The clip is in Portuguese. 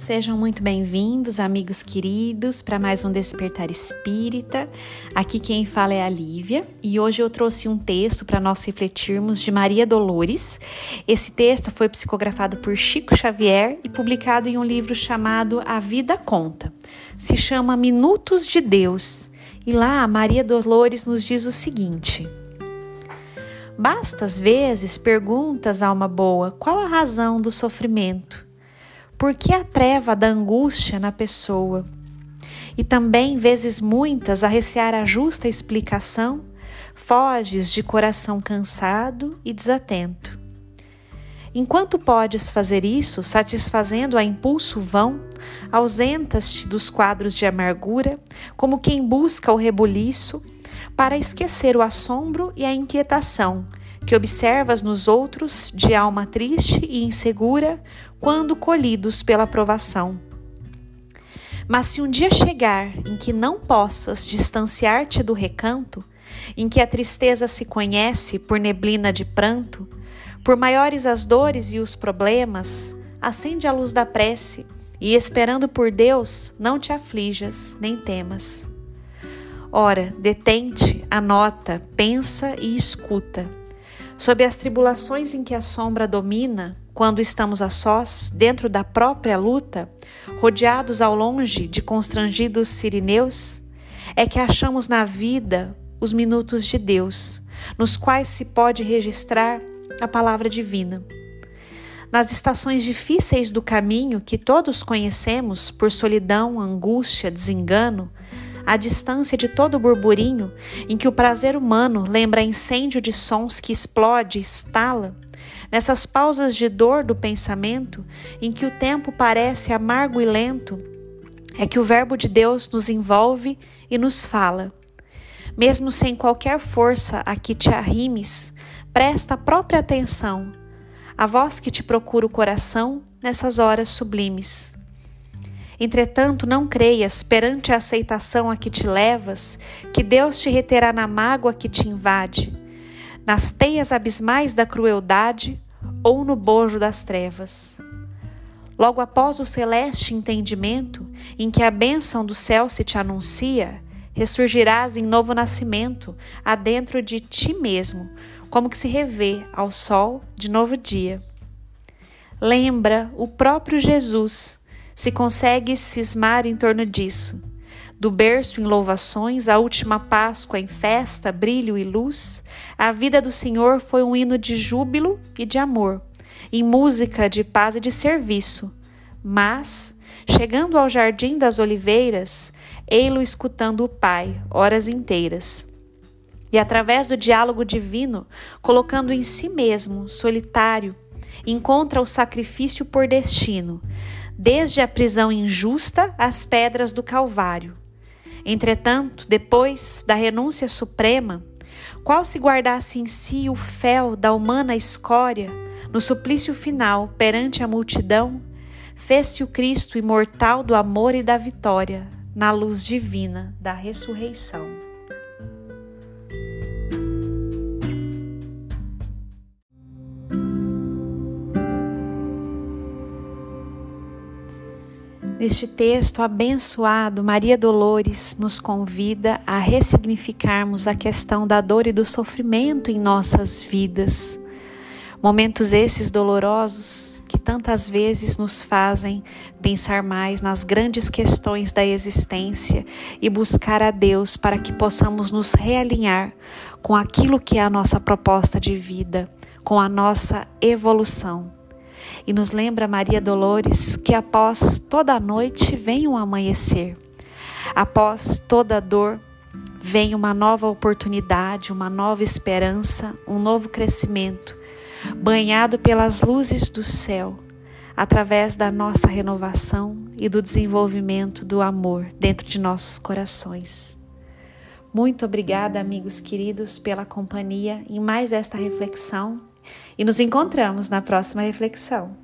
Sejam muito bem-vindos, amigos queridos, para mais um Despertar Espírita. Aqui quem fala é a Lívia e hoje eu trouxe um texto para nós refletirmos de Maria Dolores. Esse texto foi psicografado por Chico Xavier e publicado em um livro chamado A Vida Conta. Se chama Minutos de Deus e lá Maria Dolores nos diz o seguinte. Basta às vezes perguntas, alma boa, qual a razão do sofrimento? Por que a treva da angústia na pessoa? E também, vezes muitas, a recear a justa explicação, foges de coração cansado e desatento. Enquanto podes fazer isso, satisfazendo a impulso vão, ausentas-te dos quadros de amargura, como quem busca o rebuliço, para esquecer o assombro e a inquietação que observas nos outros de alma triste e insegura quando colhidos pela provação. Mas se um dia chegar em que não possas distanciar-te do recanto, em que a tristeza se conhece por neblina de pranto, por maiores as dores e os problemas, acende a luz da prece e, esperando por Deus, não te aflijas nem temas. Ora, detente, anota, pensa e escuta sob as tribulações em que a sombra domina, quando estamos a sós, dentro da própria luta, rodeados ao longe de constrangidos sirineus, é que achamos na vida os minutos de Deus, nos quais se pode registrar a palavra divina. Nas estações difíceis do caminho que todos conhecemos por solidão, angústia, desengano, à distância de todo o burburinho, em que o prazer humano lembra incêndio de sons que explode e estala, nessas pausas de dor do pensamento, em que o tempo parece amargo e lento, é que o Verbo de Deus nos envolve e nos fala. Mesmo sem qualquer força a que te arrimes, presta a própria atenção, a voz que te procura o coração nessas horas sublimes. Entretanto, não creias, perante a aceitação a que te levas, que Deus te reterá na mágoa que te invade, nas teias abismais da crueldade ou no bojo das trevas. Logo após o celeste entendimento, em que a bênção do céu se te anuncia, ressurgirás em novo nascimento, adentro de ti mesmo, como que se revê ao sol de novo dia. Lembra o próprio Jesus se consegue cismar em torno disso. Do berço em louvações, a última Páscoa em festa, brilho e luz, a vida do Senhor foi um hino de júbilo e de amor, em música de paz e de serviço. Mas, chegando ao jardim das oliveiras, ei-lo escutando o Pai, horas inteiras. E através do diálogo divino, colocando em si mesmo, solitário, encontra o sacrifício por destino, desde a prisão injusta às pedras do Calvário. Entretanto, depois da renúncia suprema, qual se guardasse em si o fel da humana escória, no suplício final perante a multidão, fez-se o Cristo imortal do amor e da vitória, na luz divina da ressurreição. Neste texto abençoado, Maria Dolores nos convida a ressignificarmos a questão da dor e do sofrimento em nossas vidas. Momentos esses dolorosos que tantas vezes nos fazem pensar mais nas grandes questões da existência e buscar a Deus para que possamos nos realinhar com aquilo que é a nossa proposta de vida, com a nossa evolução. E nos lembra Maria Dolores que após toda a noite vem um amanhecer. Após toda dor vem uma nova oportunidade, uma nova esperança, um novo crescimento, banhado pelas luzes do céu, através da nossa renovação e do desenvolvimento do amor dentro de nossos corações. Muito obrigada, amigos queridos, pela companhia em mais esta reflexão e nos encontramos na próxima reflexão.